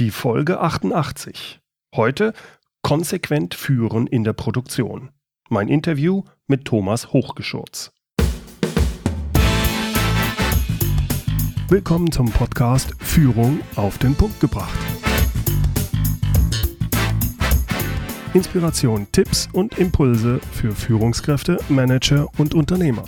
Die Folge 88. Heute konsequent führen in der Produktion. Mein Interview mit Thomas Hochgeschurz. Willkommen zum Podcast Führung auf den Punkt gebracht. Inspiration, Tipps und Impulse für Führungskräfte, Manager und Unternehmer.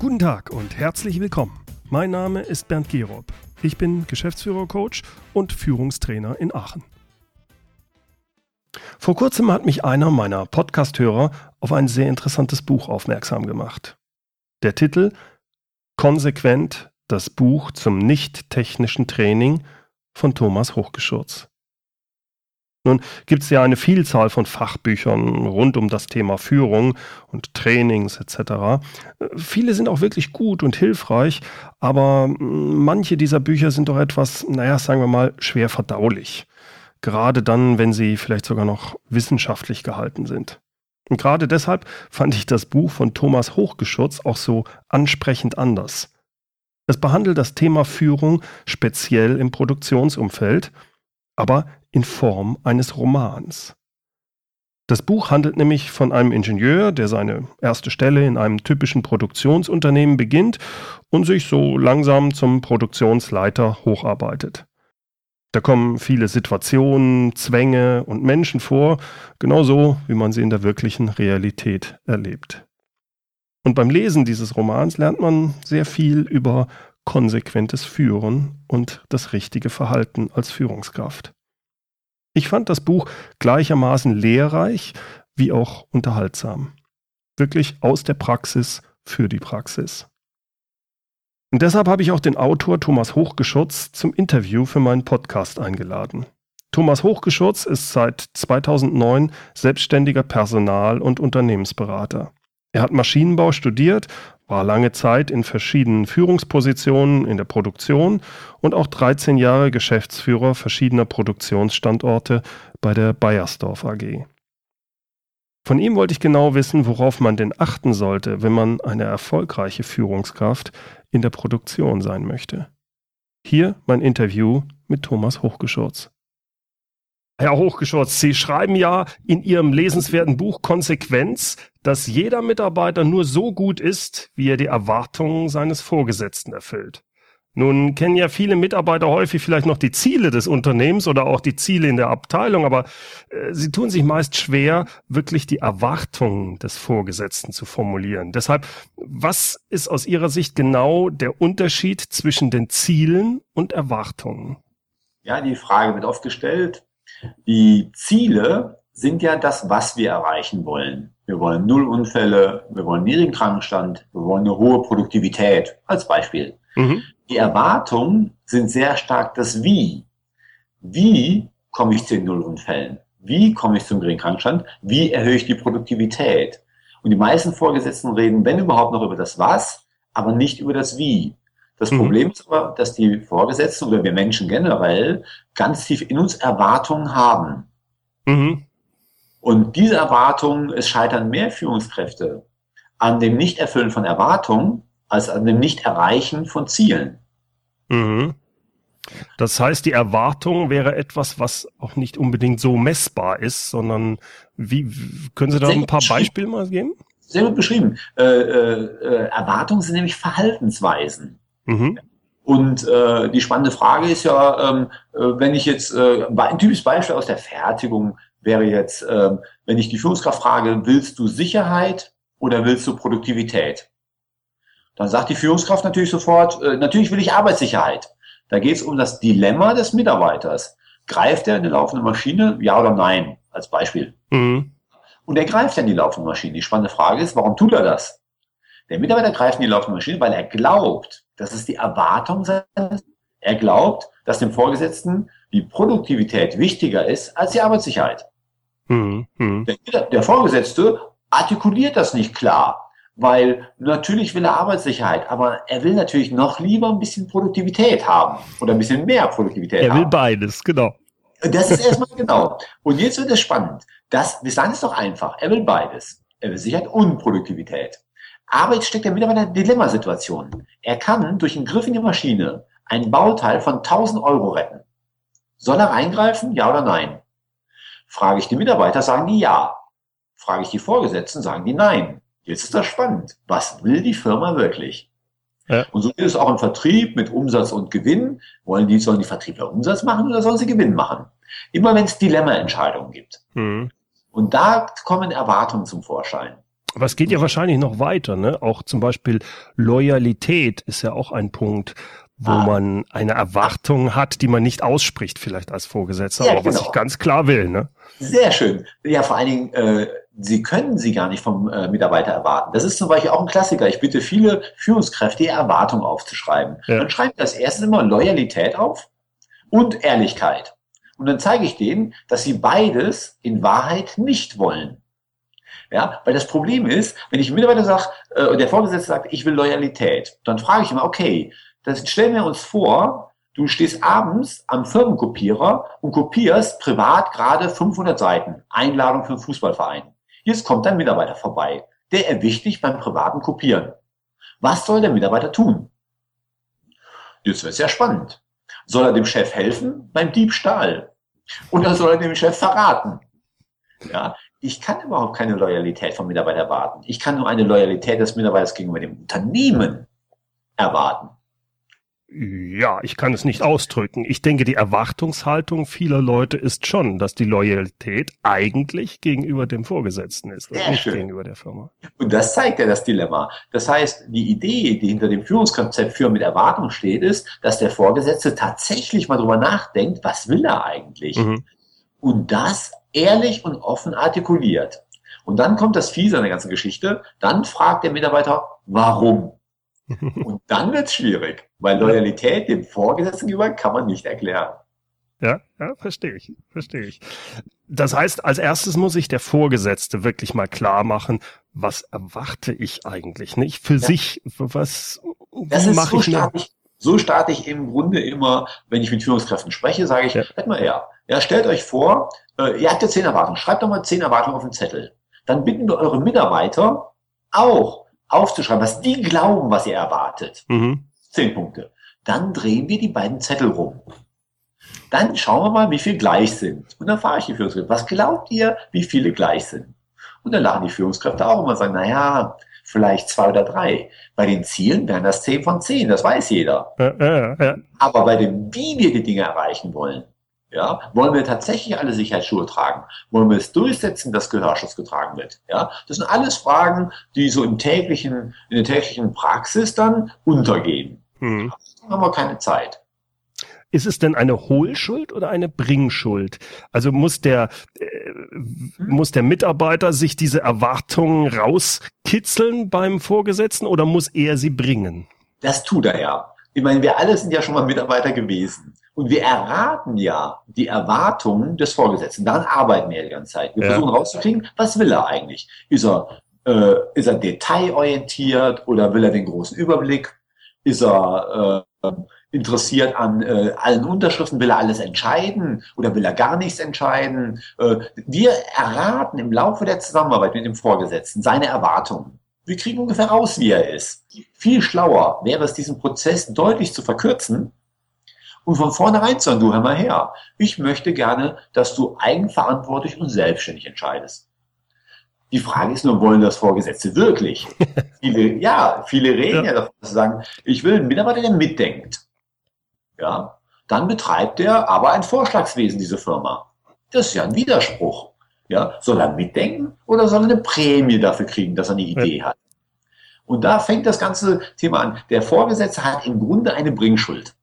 Guten Tag und herzlich willkommen. Mein Name ist Bernd Gerob. Ich bin Geschäftsführer-Coach und Führungstrainer in Aachen. Vor kurzem hat mich einer meiner Podcast-Hörer auf ein sehr interessantes Buch aufmerksam gemacht. Der Titel Konsequent das Buch zum nicht-technischen Training von Thomas Hochgeschurz. Nun gibt es ja eine Vielzahl von Fachbüchern rund um das Thema Führung und Trainings etc. Viele sind auch wirklich gut und hilfreich, aber manche dieser Bücher sind doch etwas, naja, sagen wir mal, schwer verdaulich. Gerade dann, wenn sie vielleicht sogar noch wissenschaftlich gehalten sind. Und gerade deshalb fand ich das Buch von Thomas Hochgeschutz auch so ansprechend anders. Es behandelt das Thema Führung speziell im Produktionsumfeld, aber in Form eines Romans. Das Buch handelt nämlich von einem Ingenieur, der seine erste Stelle in einem typischen Produktionsunternehmen beginnt und sich so langsam zum Produktionsleiter hocharbeitet. Da kommen viele Situationen, Zwänge und Menschen vor, genauso wie man sie in der wirklichen Realität erlebt. Und beim Lesen dieses Romans lernt man sehr viel über konsequentes Führen und das richtige Verhalten als Führungskraft. Ich fand das Buch gleichermaßen lehrreich wie auch unterhaltsam. Wirklich aus der Praxis für die Praxis. Und deshalb habe ich auch den Autor Thomas Hochgeschurz zum Interview für meinen Podcast eingeladen. Thomas Hochgeschurz ist seit 2009 selbstständiger Personal- und Unternehmensberater. Er hat Maschinenbau studiert war lange Zeit in verschiedenen Führungspositionen in der Produktion und auch 13 Jahre Geschäftsführer verschiedener Produktionsstandorte bei der Bayersdorf AG. Von ihm wollte ich genau wissen, worauf man denn achten sollte, wenn man eine erfolgreiche Führungskraft in der Produktion sein möchte. Hier mein Interview mit Thomas Hochgeschurz. Herr Hochgeschurz, Sie schreiben ja in Ihrem lesenswerten Buch Konsequenz, dass jeder Mitarbeiter nur so gut ist, wie er die Erwartungen seines Vorgesetzten erfüllt. Nun kennen ja viele Mitarbeiter häufig vielleicht noch die Ziele des Unternehmens oder auch die Ziele in der Abteilung, aber äh, sie tun sich meist schwer, wirklich die Erwartungen des Vorgesetzten zu formulieren. Deshalb, was ist aus Ihrer Sicht genau der Unterschied zwischen den Zielen und Erwartungen? Ja, die Frage wird oft gestellt. Die Ziele sind ja das, was wir erreichen wollen. Wir wollen Null Unfälle, wir wollen niedrigen Krankenstand, wir wollen eine hohe Produktivität als Beispiel. Mhm. Die Erwartungen sind sehr stark das Wie. Wie komme ich zu den Nullunfällen? Wie komme ich zum geringen Krankenstand? Wie erhöhe ich die Produktivität? Und die meisten Vorgesetzten reden, wenn überhaupt, noch über das Was, aber nicht über das Wie. Das mhm. Problem ist aber, dass die Vorgesetzten oder wir Menschen generell ganz tief in uns Erwartungen haben. Mhm. Und diese Erwartungen, es scheitern mehr Führungskräfte an dem Nichterfüllen von Erwartungen als an dem Nichterreichen von Zielen. Mhm. Das heißt, die Erwartung wäre etwas, was auch nicht unbedingt so messbar ist, sondern wie können Sie da ein paar Beispiele mal geben? Sehr gut beschrieben. Äh, äh, äh Erwartungen sind nämlich Verhaltensweisen. Mhm. Und äh, die spannende Frage ist ja, ähm, äh, wenn ich jetzt, äh, ein typisches Beispiel aus der Fertigung wäre jetzt, äh, wenn ich die Führungskraft frage, willst du Sicherheit oder willst du Produktivität? Dann sagt die Führungskraft natürlich sofort, äh, natürlich will ich Arbeitssicherheit. Da geht es um das Dilemma des Mitarbeiters. Greift er in die laufende Maschine, ja oder nein, als Beispiel. Mhm. Und er greift ja in die laufende Maschine. Die spannende Frage ist, warum tut er das? Der Mitarbeiter greift in die laufende Maschine, weil er glaubt, das ist die Erwartung seines, er glaubt, dass dem Vorgesetzten die Produktivität wichtiger ist als die Arbeitssicherheit. Mhm. Mhm. Der, der Vorgesetzte artikuliert das nicht klar, weil natürlich will er Arbeitssicherheit, aber er will natürlich noch lieber ein bisschen Produktivität haben oder ein bisschen mehr Produktivität haben. Er will beides, genau. Das ist erstmal genau. Und jetzt wird es spannend. Das, bis dann ist doch einfach. Er will beides. Er will Sicherheit und Produktivität. Aber jetzt steckt der Mitarbeiter in einer Dilemmasituation. Er kann durch einen Griff in die Maschine ein Bauteil von 1000 Euro retten. Soll er reingreifen? Ja oder nein? Frage ich die Mitarbeiter, sagen die ja. Frage ich die Vorgesetzten, sagen die nein. Jetzt ist das spannend. Was will die Firma wirklich? Ja. Und so ist es auch im Vertrieb mit Umsatz und Gewinn. Wollen die, sollen die Vertriebler Umsatz machen oder sollen sie Gewinn machen? Immer wenn es Dilemma-Entscheidungen gibt. Mhm. Und da kommen Erwartungen zum Vorschein. Aber es geht ja wahrscheinlich noch weiter, ne? Auch zum Beispiel Loyalität ist ja auch ein Punkt, wo ah. man eine Erwartung hat, die man nicht ausspricht, vielleicht als Vorgesetzter, ja, aber genau. was ich ganz klar will, ne? Sehr schön. Ja, vor allen Dingen, äh, Sie können sie gar nicht vom äh, Mitarbeiter erwarten. Das ist zum Beispiel auch ein Klassiker. Ich bitte viele Führungskräfte, Erwartungen aufzuschreiben. Ja. Dann schreibt das erste immer Loyalität auf und Ehrlichkeit. Und dann zeige ich denen, dass sie beides in Wahrheit nicht wollen. Ja, weil das Problem ist, wenn ich Mitarbeiter sage, äh, der Vorgesetzte sagt, ich will Loyalität, dann frage ich immer, okay, das stellen wir uns vor, du stehst abends am Firmenkopierer und kopierst privat gerade 500 Seiten, Einladung für einen Fußballverein. Jetzt kommt ein Mitarbeiter vorbei. Der erwischt dich beim privaten Kopieren. Was soll der Mitarbeiter tun? Jetzt wird es ja spannend. Soll er dem Chef helfen beim Diebstahl? Oder soll er dem Chef verraten? Ja, ich kann überhaupt keine Loyalität vom Mitarbeiter erwarten. Ich kann nur eine Loyalität des Mitarbeiters gegenüber dem Unternehmen erwarten. Ja, ich kann es nicht ausdrücken. Ich denke, die Erwartungshaltung vieler Leute ist schon, dass die Loyalität eigentlich gegenüber dem Vorgesetzten ist und nicht schön. gegenüber der Firma. Und das zeigt ja das Dilemma. Das heißt, die Idee, die hinter dem Führungskonzept Führen mit Erwartung steht, ist, dass der Vorgesetzte tatsächlich mal drüber nachdenkt, was will er eigentlich? Mhm. Und das ehrlich und offen artikuliert. Und dann kommt das Fiese an der ganzen Geschichte. Dann fragt der Mitarbeiter, warum? Und dann wird es schwierig, weil Loyalität dem Vorgesetzten gegenüber kann man nicht erklären. Ja, ja, verstehe ich, verstehe ich. Das heißt, als erstes muss sich der Vorgesetzte wirklich mal klar machen, was erwarte ich eigentlich nicht für ja. sich, was das ist so ich starte so starte ich im Grunde immer, wenn ich mit Führungskräften spreche, sage ich, ja. halt mal her. Ja, stellt euch vor, äh, ihr habt ja zehn Erwartungen, schreibt doch mal zehn Erwartungen auf den Zettel. Dann bitten wir eure Mitarbeiter auch aufzuschreiben, was die glauben, was ihr erwartet. Mhm. Zehn Punkte. Dann drehen wir die beiden Zettel rum. Dann schauen wir mal, wie viel gleich sind. Und dann frage ich die Führungskräfte, was glaubt ihr, wie viele gleich sind? Und dann lachen die Führungskräfte auch immer und sagen, naja, vielleicht zwei oder drei. Bei den Zielen wären das zehn von zehn, das weiß jeder. Ja, ja, ja. Aber bei dem, wie wir die Dinge erreichen wollen, ja, wollen wir tatsächlich alle Sicherheitsschuhe tragen? Wollen wir es durchsetzen, dass Gehörschutz getragen wird? Ja, das sind alles Fragen, die so im täglichen, in der täglichen Praxis dann untergehen. Hm. Da haben wir keine Zeit. Ist es denn eine Hohlschuld oder eine Bringschuld? Also muss der, äh, muss der Mitarbeiter sich diese Erwartungen rauskitzeln beim Vorgesetzten oder muss er sie bringen? Das tut er ja. Ich meine, wir alle sind ja schon mal Mitarbeiter gewesen. Und wir erraten ja die Erwartungen des Vorgesetzten. Daran arbeiten wir ja die ganze Zeit. Wir ja. versuchen rauszukriegen, was will er eigentlich? Ist er, äh, ist er detailorientiert oder will er den großen Überblick? Ist er äh, interessiert an äh, allen Unterschriften? Will er alles entscheiden oder will er gar nichts entscheiden? Äh, wir erraten im Laufe der Zusammenarbeit mit dem Vorgesetzten seine Erwartungen. Wir kriegen ungefähr raus, wie er ist. Viel schlauer wäre es, diesen Prozess deutlich zu verkürzen und von vornherein zu sagen, du hör mal her, ich möchte gerne, dass du eigenverantwortlich und selbstständig entscheidest. Die Frage ist nur, wollen das Vorgesetzte wirklich? viele, ja, viele reden ja, ja davon, dass sie sagen, ich will einen Mitarbeiter, der mitdenkt. Ja, dann betreibt er aber ein Vorschlagswesen, diese Firma. Das ist ja ein Widerspruch. Ja, soll er mitdenken oder soll er eine Prämie dafür kriegen, dass er eine Idee ja. hat? Und da fängt das ganze Thema an. Der Vorgesetzte hat im Grunde eine Bringschuld.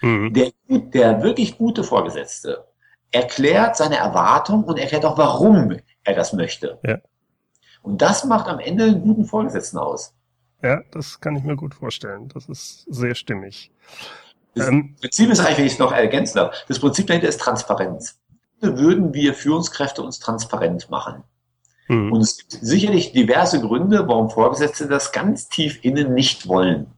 Mhm. Der, der wirklich gute Vorgesetzte erklärt seine Erwartung und erklärt auch, warum er das möchte. Ja. Und das macht am Ende einen guten Vorgesetzten aus. Ja, das kann ich mir gut vorstellen. Das ist sehr stimmig. Das ähm, Prinzip ist eigentlich, wenn ich es noch ergänzen darf, das Prinzip dahinter ist Transparenz. Würden wir Führungskräfte uns transparent machen? Mhm. Und es gibt sicherlich diverse Gründe, warum Vorgesetzte das ganz tief innen nicht wollen.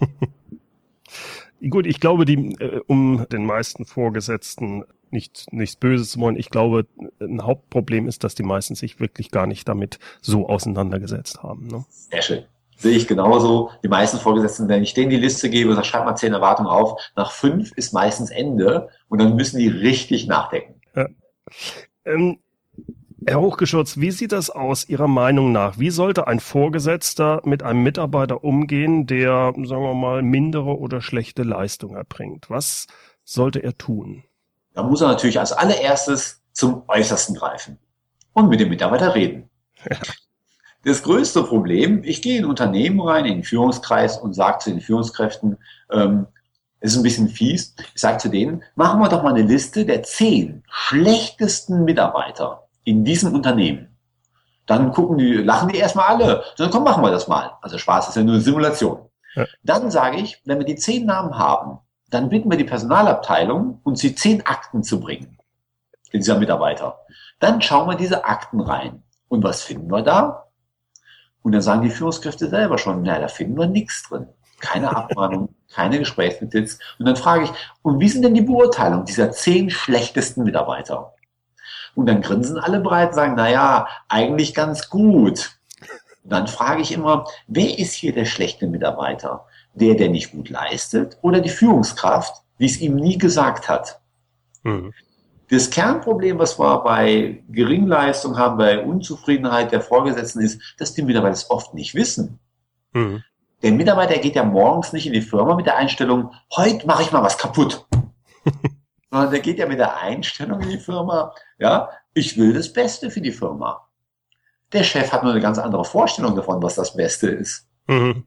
Gut, ich glaube, die, äh, um den meisten Vorgesetzten nicht, nichts Böses zu wollen, ich glaube, ein Hauptproblem ist, dass die meisten sich wirklich gar nicht damit so auseinandergesetzt haben. Ne? Sehr schön. Sehe ich genauso. Die meisten Vorgesetzten, wenn ich denen die Liste gebe, sag, schreib mal zehn Erwartungen auf, nach fünf ist meistens Ende und dann müssen die richtig nachdenken. Ja. Ähm, Herr Hochgeschutz, wie sieht das aus Ihrer Meinung nach? Wie sollte ein Vorgesetzter mit einem Mitarbeiter umgehen, der, sagen wir mal, mindere oder schlechte Leistung erbringt? Was sollte er tun? Da muss er natürlich als allererstes zum Äußersten greifen und mit dem Mitarbeiter reden. Ja. Das größte Problem, ich gehe in ein Unternehmen rein, in den Führungskreis und sage zu den Führungskräften, ähm, es ist ein bisschen fies, ich sage zu denen, machen wir doch mal eine Liste der zehn schlechtesten Mitarbeiter in diesem Unternehmen. Dann gucken die, lachen die erstmal alle. Dann komm, machen wir das mal. Also Spaß ist ja nur eine Simulation. Ja. Dann sage ich, wenn wir die zehn Namen haben, dann bitten wir die Personalabteilung, uns die zehn Akten zu bringen. Dieser Mitarbeiter. Dann schauen wir diese Akten rein. Und was finden wir da? Und dann sagen die Führungskräfte selber schon, na, da finden wir nichts drin. Keine Abmahnung, keine Gesprächsnotiz. Und dann frage ich, und wie sind denn die Beurteilungen dieser zehn schlechtesten Mitarbeiter? Und dann grinsen alle breit und sagen, na ja, eigentlich ganz gut. Und dann frage ich immer, wer ist hier der schlechte Mitarbeiter? Der, der nicht gut leistet oder die Führungskraft, die es ihm nie gesagt hat? Mhm. Das Kernproblem, was wir bei Geringleistung haben, bei Unzufriedenheit der Vorgesetzten, ist, dass die Mitarbeiter es oft nicht wissen. Mhm. Der Mitarbeiter geht ja morgens nicht in die Firma mit der Einstellung, heute mache ich mal was kaputt. sondern der geht ja mit der Einstellung in die Firma, ja, ich will das Beste für die Firma. Der Chef hat nur eine ganz andere Vorstellung davon, was das Beste ist. Mhm.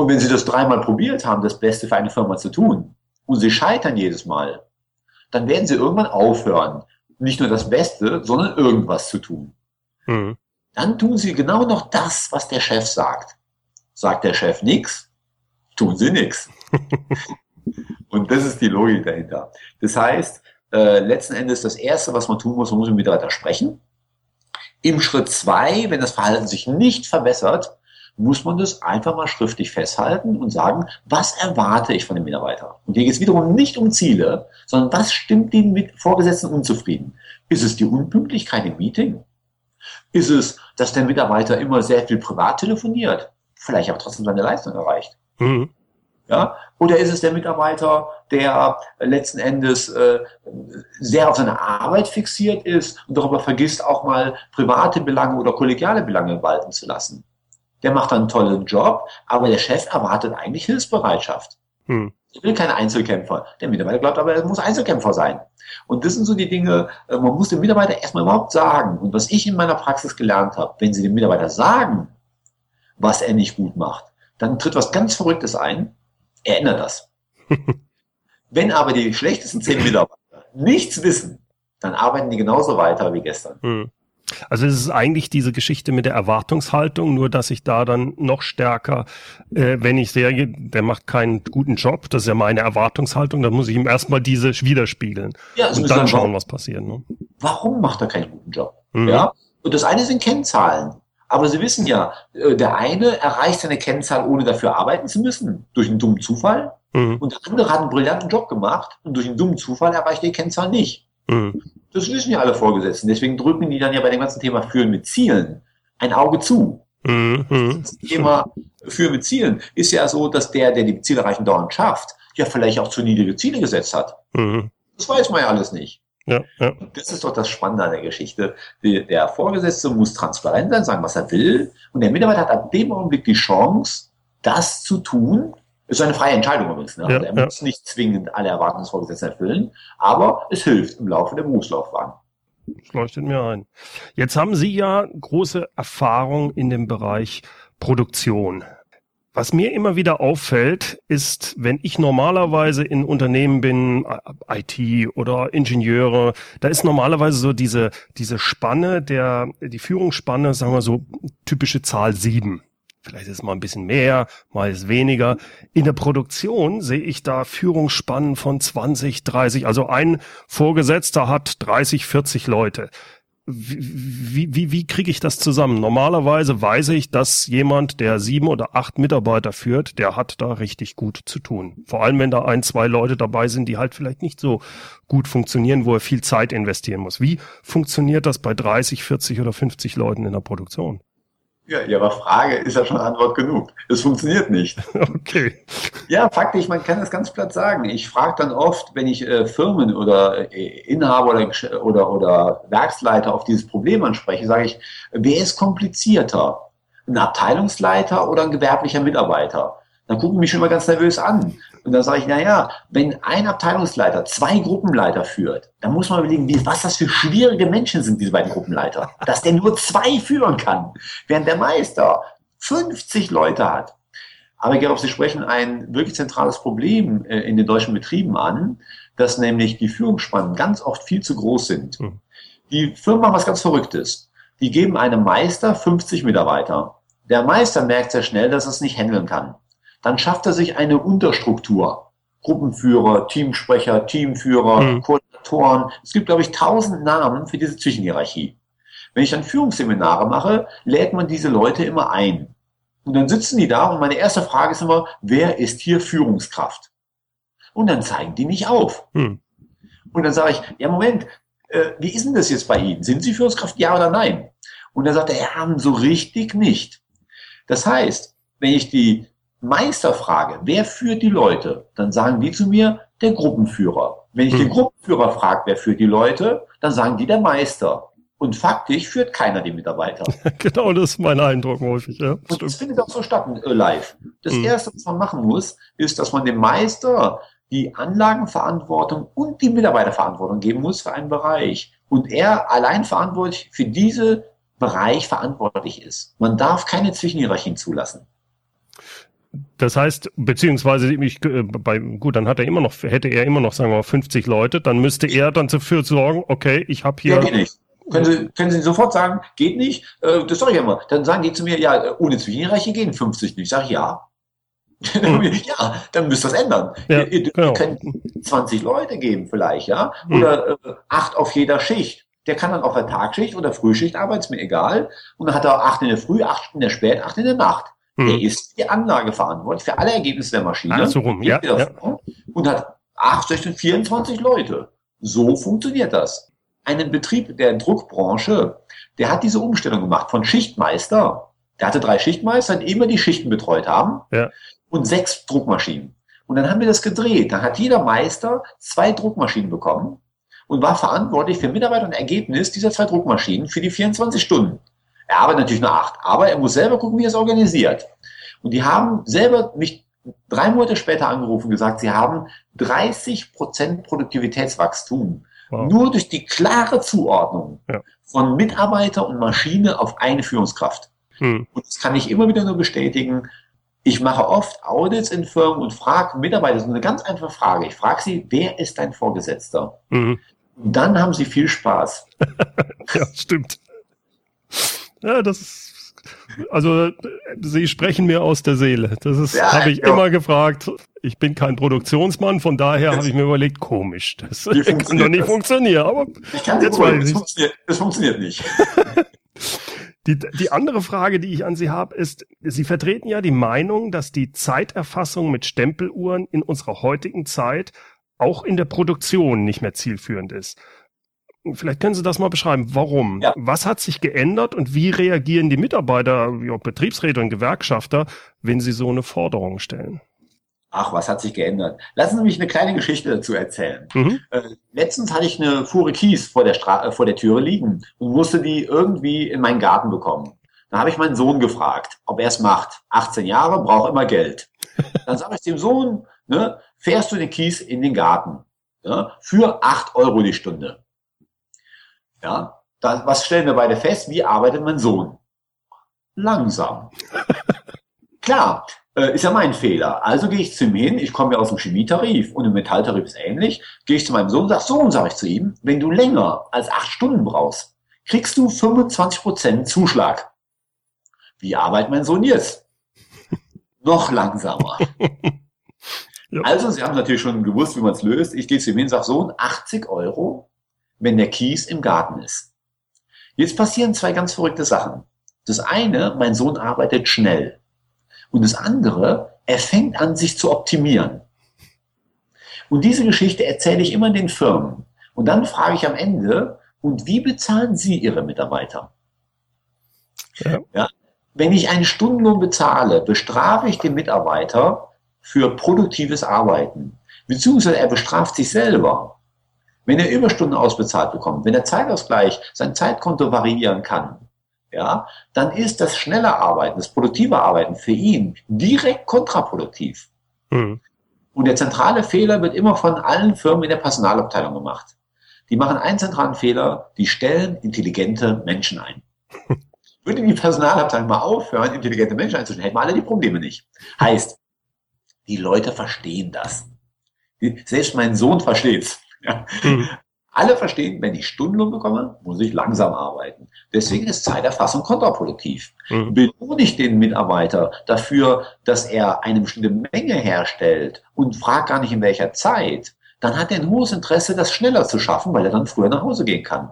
Und wenn Sie das dreimal probiert haben, das Beste für eine Firma zu tun, und Sie scheitern jedes Mal, dann werden Sie irgendwann aufhören, nicht nur das Beste, sondern irgendwas zu tun. Mhm. Dann tun Sie genau noch das, was der Chef sagt. Sagt der Chef nichts, tun Sie nichts. Und das ist die Logik dahinter. Das heißt, äh, letzten Endes das Erste, was man tun muss, man muss mit dem Mitarbeiter sprechen. Im Schritt zwei, wenn das Verhalten sich nicht verbessert, muss man das einfach mal schriftlich festhalten und sagen, was erwarte ich von dem Mitarbeiter? Und hier geht es wiederum nicht um Ziele, sondern was stimmt den mit Vorgesetzten unzufrieden? Ist es die Unpünktlichkeit im Meeting? Ist es, dass der Mitarbeiter immer sehr viel privat telefoniert, vielleicht aber trotzdem seine Leistung erreicht? Mhm. Ja? Oder ist es der Mitarbeiter, der letzten Endes äh, sehr auf seine Arbeit fixiert ist und darüber vergisst, auch mal private Belange oder kollegiale Belange walten zu lassen? Der macht einen tollen Job, aber der Chef erwartet eigentlich Hilfsbereitschaft. Hm. Ich will keine Einzelkämpfer. Der Mitarbeiter glaubt aber, er muss Einzelkämpfer sein. Und das sind so die Dinge, äh, man muss dem Mitarbeiter erstmal überhaupt sagen. Und was ich in meiner Praxis gelernt habe, wenn Sie dem Mitarbeiter sagen, was er nicht gut macht, dann tritt was ganz Verrücktes ein, er ändert das. Wenn aber die schlechtesten zehn Mitarbeiter nichts wissen, dann arbeiten die genauso weiter wie gestern. Hm. Also es ist eigentlich diese Geschichte mit der Erwartungshaltung, nur dass ich da dann noch stärker, äh, wenn ich sehe, der macht keinen guten Job, das ist ja meine Erwartungshaltung, dann muss ich ihm erstmal diese widerspiegeln ja, also und dann schauen, was passiert. Ne? Warum macht er keinen guten Job? Mhm. Ja. Und das eine sind Kennzahlen. Aber Sie wissen ja, äh, der eine erreicht seine Kennzahl, ohne dafür arbeiten zu müssen, durch einen dummen Zufall. Mhm. Und der andere hat einen brillanten Job gemacht und durch einen dummen Zufall erreicht die Kennzahl nicht. Mhm. Das wissen ja alle Vorgesetzten. Deswegen drücken die dann ja bei dem ganzen Thema Führen mit Zielen ein Auge zu. Mhm. Das Thema Führen mit Zielen ist ja so, dass der, der die Ziele erreichen, dauernd schafft, ja vielleicht auch zu niedrige Ziele gesetzt hat. Mhm. Das weiß man ja alles nicht. Ja, ja. Das ist doch das Spannende an der Geschichte. Der Vorgesetzte muss transparent sein, sagen, was er will. Und der Mitarbeiter hat ab dem Augenblick die Chance, das zu tun. Ist eine freie Entscheidung übrigens. Ne? Ja, also er ja. muss nicht zwingend alle Erwartungen des Vorgesetzten erfüllen, aber es hilft im Laufe der Berufslaufbahn. Das leuchtet mir ein. Jetzt haben Sie ja große Erfahrung in dem Bereich Produktion. Was mir immer wieder auffällt, ist, wenn ich normalerweise in Unternehmen bin, IT oder Ingenieure, da ist normalerweise so diese, diese Spanne der, die Führungsspanne, sagen wir so, typische Zahl sieben. Vielleicht ist es mal ein bisschen mehr, mal ist weniger. In der Produktion sehe ich da Führungsspannen von 20, 30. Also ein Vorgesetzter hat 30, 40 Leute wie, wie, wie kriege ich das zusammen? Normalerweise weiß ich, dass jemand, der sieben oder acht Mitarbeiter führt, der hat da richtig gut zu tun. Vor allem, wenn da ein, zwei Leute dabei sind, die halt vielleicht nicht so gut funktionieren, wo er viel Zeit investieren muss. Wie funktioniert das bei 30, 40 oder 50 Leuten in der Produktion? Ja, Ihre Frage ist ja schon Antwort genug. Es funktioniert nicht. Okay. Ja, faktisch, man kann das ganz platt sagen. Ich frage dann oft, wenn ich äh, Firmen oder äh, Inhaber oder, oder, oder Werksleiter auf dieses Problem anspreche, sage ich, wer ist komplizierter? Ein Abteilungsleiter oder ein gewerblicher Mitarbeiter? Dann gucken mich schon mal ganz nervös an. Und dann sage ich, na ja, wenn ein Abteilungsleiter zwei Gruppenleiter führt, dann muss man überlegen, wie, was das für schwierige Menschen sind, diese beiden Gruppenleiter. Dass der nur zwei führen kann, während der Meister 50 Leute hat. Aber ich glaube, Sie sprechen ein wirklich zentrales Problem äh, in den deutschen Betrieben an, dass nämlich die Führungsspannen ganz oft viel zu groß sind. Hm. Die Firmen machen was ganz Verrücktes. Die geben einem Meister 50 Mitarbeiter. Der Meister merkt sehr schnell, dass er es nicht handeln kann dann schafft er sich eine Unterstruktur. Gruppenführer, Teamsprecher, Teamführer, mhm. Koordinatoren. Es gibt, glaube ich, tausend Namen für diese Zwischenhierarchie. Wenn ich dann Führungsseminare mache, lädt man diese Leute immer ein. Und dann sitzen die da und meine erste Frage ist immer, wer ist hier Führungskraft? Und dann zeigen die mich auf. Mhm. Und dann sage ich, ja, Moment, äh, wie ist denn das jetzt bei Ihnen? Sind Sie Führungskraft, ja oder nein? Und dann sagt er, ja, so richtig nicht. Das heißt, wenn ich die Meisterfrage, wer führt die Leute? Dann sagen die zu mir, der Gruppenführer. Wenn ich hm. den Gruppenführer frage, wer führt die Leute, dann sagen die der Meister. Und faktisch führt keiner die Mitarbeiter. genau, das ist mein Eindruck häufig. Ja. Und das findet auch so statt äh, live. Das hm. Erste, was man machen muss, ist, dass man dem Meister die Anlagenverantwortung und die Mitarbeiterverantwortung geben muss für einen Bereich. Und er allein verantwortlich für diese Bereich verantwortlich ist. Man darf keine Zwischenhierarchien zulassen. Das heißt, beziehungsweise ich, äh, bei, gut, dann hat er immer noch, hätte er immer noch, sagen wir mal, 50 Leute, dann müsste er dann dafür sorgen, okay, ich habe hier. Ja, geht nicht. Können Sie, können Sie sofort sagen, geht nicht? Äh, das sage ich immer. Dann sagen die zu mir, ja, ohne Zwischenreiche gehen 50 nicht. Ich sage ja. Hm. ja, dann müsst ihr das ändern. Ja, ihr, ihr genau. könnt 20 Leute geben vielleicht, ja. Hm. Oder äh, acht auf jeder Schicht. Der kann dann auf der Tagschicht oder Frühschicht arbeiten, ist mir egal. Und dann hat er acht in der Früh, acht in der Spät, acht in der Nacht. Hm. Er ist die Anlage verantwortlich für alle Ergebnisse der Maschine. Alles so rum, ja, ja. Und hat 8, 24 Leute. So funktioniert das. Einen Betrieb der Druckbranche, der hat diese Umstellung gemacht von Schichtmeister. Der hatte drei Schichtmeister, die immer die Schichten betreut haben. Ja. Und sechs Druckmaschinen. Und dann haben wir das gedreht. Dann hat jeder Meister zwei Druckmaschinen bekommen und war verantwortlich für Mitarbeiter und Ergebnis dieser zwei Druckmaschinen für die 24 Stunden. Er arbeitet natürlich nur acht, aber er muss selber gucken, wie er es organisiert. Und die haben selber mich drei Monate später angerufen und gesagt, sie haben 30 Prozent Produktivitätswachstum. Wow. Nur durch die klare Zuordnung ja. von Mitarbeiter und Maschine auf eine Führungskraft. Hm. Und das kann ich immer wieder nur bestätigen. Ich mache oft Audits in Firmen und frage Mitarbeiter, das ist eine ganz einfache Frage. Ich frage sie, wer ist dein Vorgesetzter? Mhm. Und dann haben sie viel Spaß. ja, stimmt. Ja, das ist, also Sie sprechen mir aus der Seele. Das ist, ja, habe ich ja. immer gefragt. Ich bin kein Produktionsmann, von daher habe ich mir überlegt, komisch, das kann doch nicht funktionieren. Aber jetzt mal, das, funktioniert, das funktioniert nicht. Die, die andere Frage, die ich an Sie habe, ist, Sie vertreten ja die Meinung, dass die Zeiterfassung mit Stempeluhren in unserer heutigen Zeit auch in der Produktion nicht mehr zielführend ist. Vielleicht können Sie das mal beschreiben. Warum? Ja. Was hat sich geändert und wie reagieren die Mitarbeiter, wie auch Betriebsräte und Gewerkschafter, wenn sie so eine Forderung stellen? Ach, was hat sich geändert? Lassen Sie mich eine kleine Geschichte dazu erzählen. Mhm. Äh, letztens hatte ich eine Fuhre Kies vor der, Stra äh, vor der Türe liegen und musste die irgendwie in meinen Garten bekommen. Da habe ich meinen Sohn gefragt, ob er es macht. 18 Jahre, braucht immer Geld. Dann sage ich dem Sohn, ne, fährst du den Kies in den Garten ja, für 8 Euro die Stunde. Ja, da, was stellen wir beide fest? Wie arbeitet mein Sohn? Langsam. Klar, äh, ist ja mein Fehler. Also gehe ich zu ihm hin, ich komme ja aus dem Chemietarif und im Metalltarif ist ähnlich, gehe ich zu meinem Sohn und sage, Sohn, sage ich zu ihm, wenn du länger als acht Stunden brauchst, kriegst du 25% Zuschlag. Wie arbeitet mein Sohn jetzt? Noch langsamer. ja. Also, Sie haben natürlich schon gewusst, wie man es löst. Ich gehe zu ihm hin und sage, Sohn, 80 Euro wenn der Kies im Garten ist. Jetzt passieren zwei ganz verrückte Sachen. Das eine, mein Sohn arbeitet schnell. Und das andere, er fängt an, sich zu optimieren. Und diese Geschichte erzähle ich immer in den Firmen. Und dann frage ich am Ende, und wie bezahlen Sie Ihre Mitarbeiter? Ja. ja wenn ich einen Stundenlohn bezahle, bestrafe ich den Mitarbeiter für produktives Arbeiten. Beziehungsweise er bestraft sich selber. Wenn er Überstunden ausbezahlt bekommt, wenn der Zeitausgleich sein Zeitkonto variieren kann, ja, dann ist das schnelle Arbeiten, das produktive Arbeiten für ihn direkt kontraproduktiv. Mhm. Und der zentrale Fehler wird immer von allen Firmen in der Personalabteilung gemacht. Die machen einen zentralen Fehler, die stellen intelligente Menschen ein. Würde die Personalabteilung mal aufhören, intelligente Menschen einzustellen, hätten wir alle die Probleme nicht. Heißt, die Leute verstehen das. Selbst mein Sohn versteht's. Ja. Mhm. Alle verstehen, wenn ich Stundenlohn bekomme, muss ich langsam arbeiten. Deswegen ist Zeiterfassung kontraproduktiv. Mhm. Belohne ich den Mitarbeiter dafür, dass er eine bestimmte Menge herstellt und fragt gar nicht in welcher Zeit, dann hat er ein hohes Interesse, das schneller zu schaffen, weil er dann früher nach Hause gehen kann.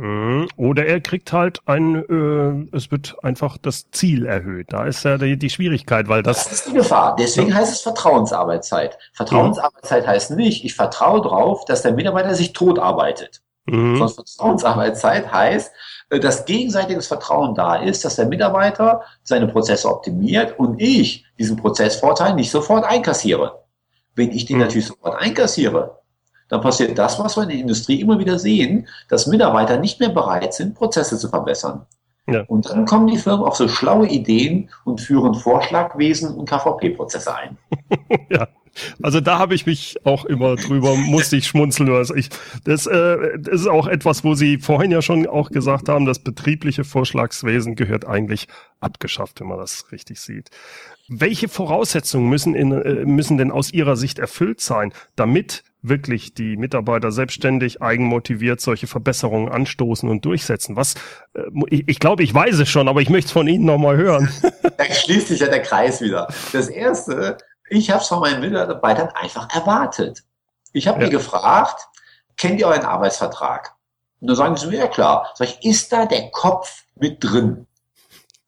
Mhm. Oder er kriegt halt ein, äh, es wird einfach das Ziel erhöht. Da ist ja die, die Schwierigkeit, weil das. Das ist die Gefahr. Deswegen ja. heißt es Vertrauensarbeitszeit. Vertrauensarbeitszeit mhm. heißt nicht, ich vertraue darauf, dass der Mitarbeiter sich tot arbeitet. Mhm. Sondern Vertrauensarbeitszeit heißt, äh, dass gegenseitiges Vertrauen da ist, dass der Mitarbeiter seine Prozesse optimiert und ich diesen Prozessvorteil nicht sofort einkassiere. Wenn ich den mhm. natürlich sofort einkassiere, dann passiert das, was wir in der Industrie immer wieder sehen, dass Mitarbeiter nicht mehr bereit sind, Prozesse zu verbessern. Ja. Und dann kommen die Firmen auf so schlaue Ideen und führen Vorschlagwesen und KVP-Prozesse ein. ja. Also da habe ich mich auch immer drüber, musste ich schmunzeln. Also ich, das, äh, das ist auch etwas, wo Sie vorhin ja schon auch gesagt haben, das betriebliche Vorschlagswesen gehört eigentlich abgeschafft, wenn man das richtig sieht. Welche Voraussetzungen müssen, in, äh, müssen denn aus Ihrer Sicht erfüllt sein, damit wirklich die Mitarbeiter selbstständig, eigenmotiviert solche Verbesserungen anstoßen und durchsetzen? Was, äh, ich, ich glaube, ich weiß es schon, aber ich möchte es von Ihnen nochmal hören. Da schließt sich ja der Kreis wieder. Das erste, ich habe es von meinen Mitarbeitern einfach erwartet. Ich habe ja. die gefragt, kennt ihr euren Arbeitsvertrag? Und dann sagen sie mir, ja klar. Sag ich, ist da der Kopf mit drin?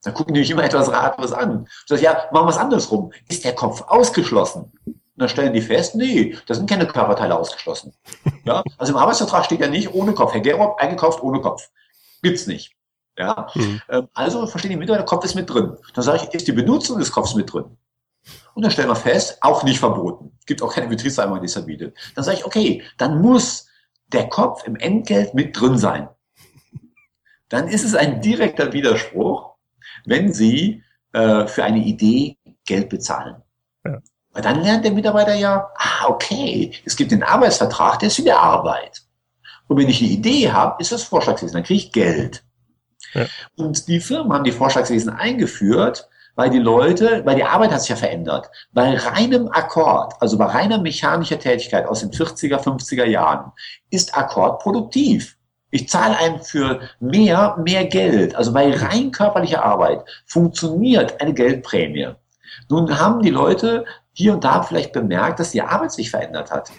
Dann gucken die mich immer etwas ratlos an. Sag ich, ja, machen wir es andersrum. Ist der Kopf ausgeschlossen? Und dann stellen die fest, nee, da sind keine Körperteile ausgeschlossen. Ja, also im Arbeitsvertrag steht ja nicht ohne Kopf. Herr Gerob, eingekauft ohne Kopf. Gibt's nicht. Ja, mhm. also verstehen die Mitarbeiter, der Kopf ist mit drin. Dann sage ich, ist die Benutzung des Kopfs mit drin? Und dann stellen wir fest, auch nicht verboten. Gibt auch keine Betriebsvereinbarung, die es verbietet. Dann sage ich, okay, dann muss der Kopf im Entgelt mit drin sein. Dann ist es ein direkter Widerspruch, wenn Sie äh, für eine Idee Geld bezahlen. Ja. Weil dann lernt der Mitarbeiter ja, ah, okay, es gibt den Arbeitsvertrag, der ist die Arbeit. Und wenn ich eine Idee habe, ist das Vorschlagswesen, dann kriege ich Geld. Ja. Und die Firmen haben die Vorschlagswesen eingeführt, weil die Leute, weil die Arbeit hat sich ja verändert. Bei reinem Akkord, also bei reiner mechanischer Tätigkeit aus den 40er, 50er Jahren, ist Akkord produktiv. Ich zahle einem für mehr, mehr Geld. Also bei rein körperlicher Arbeit funktioniert eine Geldprämie. Nun haben die Leute hier und da vielleicht bemerkt, dass die Arbeit sich verändert hat.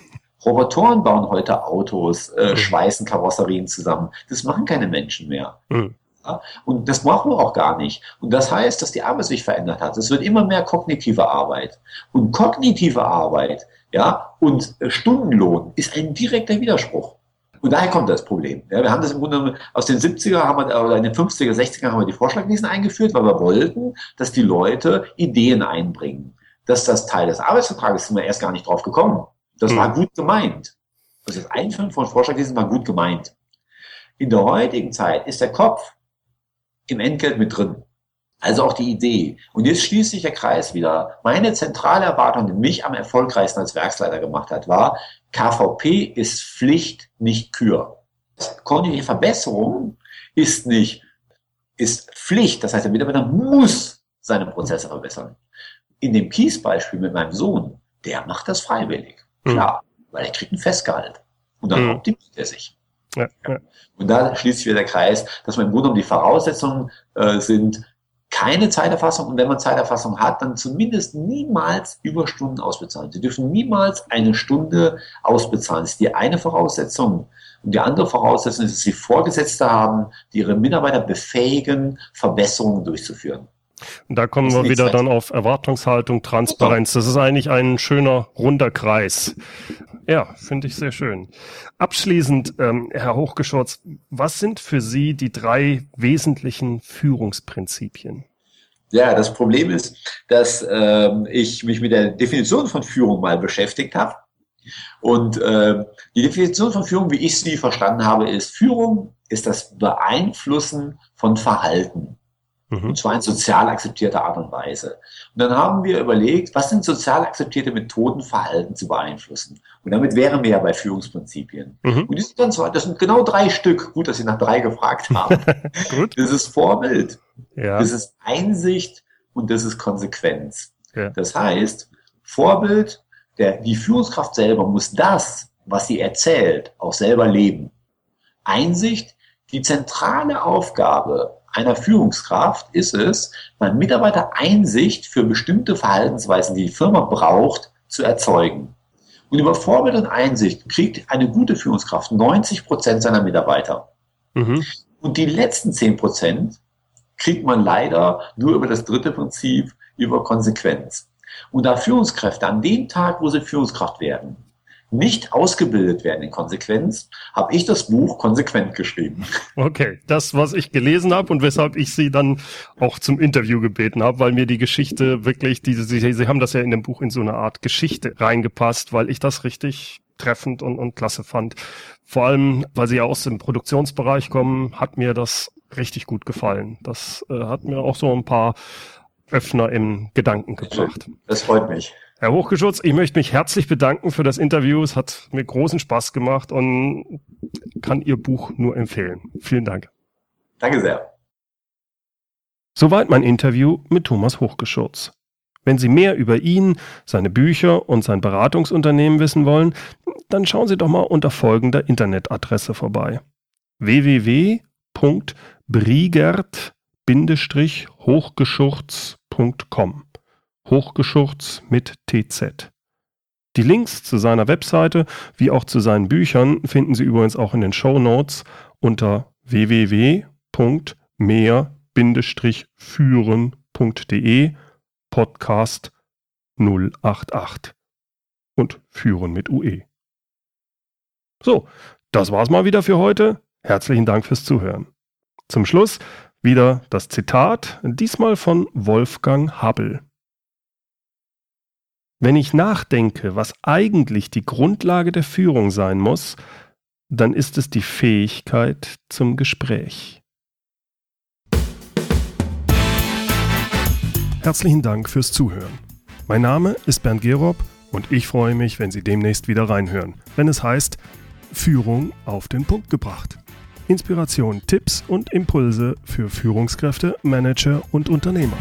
Robotoren bauen heute Autos, äh, mhm. schweißen Karosserien zusammen. Das machen keine Menschen mehr. Mhm. Ja? Und das brauchen wir auch gar nicht. Und das heißt, dass die Arbeit sich verändert hat. Es wird immer mehr kognitive Arbeit. Und kognitive Arbeit, ja, und Stundenlohn ist ein direkter Widerspruch. Und daher kommt das Problem. Ja, wir haben das im Grunde aus den 70er haben wir, oder in den 50er, 60er haben wir die Vorschlaglisten eingeführt, weil wir wollten, dass die Leute Ideen einbringen dass das Teil des Arbeitsvertrages sind wir erst gar nicht drauf gekommen. Das mhm. war gut gemeint. Also das Einführen von Vorschlagslisten war gut gemeint. In der heutigen Zeit ist der Kopf im Entgelt mit drin. Also auch die Idee. Und jetzt schließt sich der Kreis wieder. Meine zentrale Erwartung, die mich am erfolgreichsten als Werksleiter gemacht hat, war, KVP ist Pflicht, nicht Kür. Kognitive Verbesserung ist nicht, ist Pflicht. Das heißt, der Mitarbeiter muss seine Prozesse verbessern in dem Kiesbeispiel mit meinem Sohn, der macht das freiwillig. Mhm. Klar, weil er kriegt ein Festgehalt. Und dann mhm. optimiert er sich. Ja, ja. Und da schließt sich wieder der Kreis, dass man im Grunde um die Voraussetzungen äh, sind, keine Zeiterfassung und wenn man Zeiterfassung hat, dann zumindest niemals Überstunden ausbezahlen. Sie dürfen niemals eine Stunde ausbezahlen. Das ist die eine Voraussetzung. Und die andere Voraussetzung ist, dass sie Vorgesetzte haben, die ihre Mitarbeiter befähigen, Verbesserungen durchzuführen. Und da kommen wir wieder dann auf Erwartungshaltung, Transparenz. Das ist eigentlich ein schöner runder Kreis. Ja, finde ich sehr schön. Abschließend, ähm, Herr Hochgeschorz, was sind für Sie die drei wesentlichen Führungsprinzipien? Ja, das Problem ist, dass ähm, ich mich mit der Definition von Führung mal beschäftigt habe. Und äh, die Definition von Führung, wie ich sie verstanden habe, ist, Führung ist das Beeinflussen von Verhalten. Mhm. Und zwar in sozial akzeptierter Art und Weise. Und dann haben wir überlegt, was sind sozial akzeptierte Methoden, Verhalten zu beeinflussen? Und damit wären wir ja bei Führungsprinzipien. Mhm. Und die sind dann zwar, das sind genau drei Stück. Gut, dass Sie nach drei gefragt haben. Gut. Das ist Vorbild. Ja. Das ist Einsicht und das ist Konsequenz. Ja. Das heißt, Vorbild, der, die Führungskraft selber muss das, was sie erzählt, auch selber leben. Einsicht, die zentrale Aufgabe einer Führungskraft ist es, beim Mitarbeiter Einsicht für bestimmte Verhaltensweisen, die die Firma braucht, zu erzeugen. Und über Vorbild und Einsicht kriegt eine gute Führungskraft 90 Prozent seiner Mitarbeiter. Mhm. Und die letzten 10 Prozent kriegt man leider nur über das dritte Prinzip, über Konsequenz. Und da Führungskräfte an dem Tag, wo sie Führungskraft werden, nicht ausgebildet werden in Konsequenz, habe ich das Buch konsequent geschrieben. Okay, das, was ich gelesen habe und weshalb ich Sie dann auch zum Interview gebeten habe, weil mir die Geschichte wirklich, diese, Sie, Sie haben das ja in dem Buch in so eine Art Geschichte reingepasst, weil ich das richtig treffend und, und klasse fand. Vor allem, weil Sie ja aus dem Produktionsbereich kommen, hat mir das richtig gut gefallen. Das äh, hat mir auch so ein paar Öffner im Gedanken gebracht. Das freut mich. Herr Hochgeschutz, ich möchte mich herzlich bedanken für das Interview. Es hat mir großen Spaß gemacht und kann Ihr Buch nur empfehlen. Vielen Dank. Danke sehr. Soweit mein Interview mit Thomas Hochgeschutz. Wenn Sie mehr über ihn, seine Bücher und sein Beratungsunternehmen wissen wollen, dann schauen Sie doch mal unter folgender Internetadresse vorbei. www.brigert-hochgeschurz.com Hochgeschurz mit TZ. Die Links zu seiner Webseite wie auch zu seinen Büchern finden Sie übrigens auch in den Show Notes unter www.mehr-führen.de Podcast 088 und führen mit UE. So, das war's mal wieder für heute. Herzlichen Dank fürs Zuhören. Zum Schluss wieder das Zitat, diesmal von Wolfgang Habbel. Wenn ich nachdenke, was eigentlich die Grundlage der Führung sein muss, dann ist es die Fähigkeit zum Gespräch. Herzlichen Dank fürs Zuhören. Mein Name ist Bernd Gerob und ich freue mich, wenn Sie demnächst wieder reinhören, wenn es heißt Führung auf den Punkt gebracht. Inspiration, Tipps und Impulse für Führungskräfte, Manager und Unternehmer.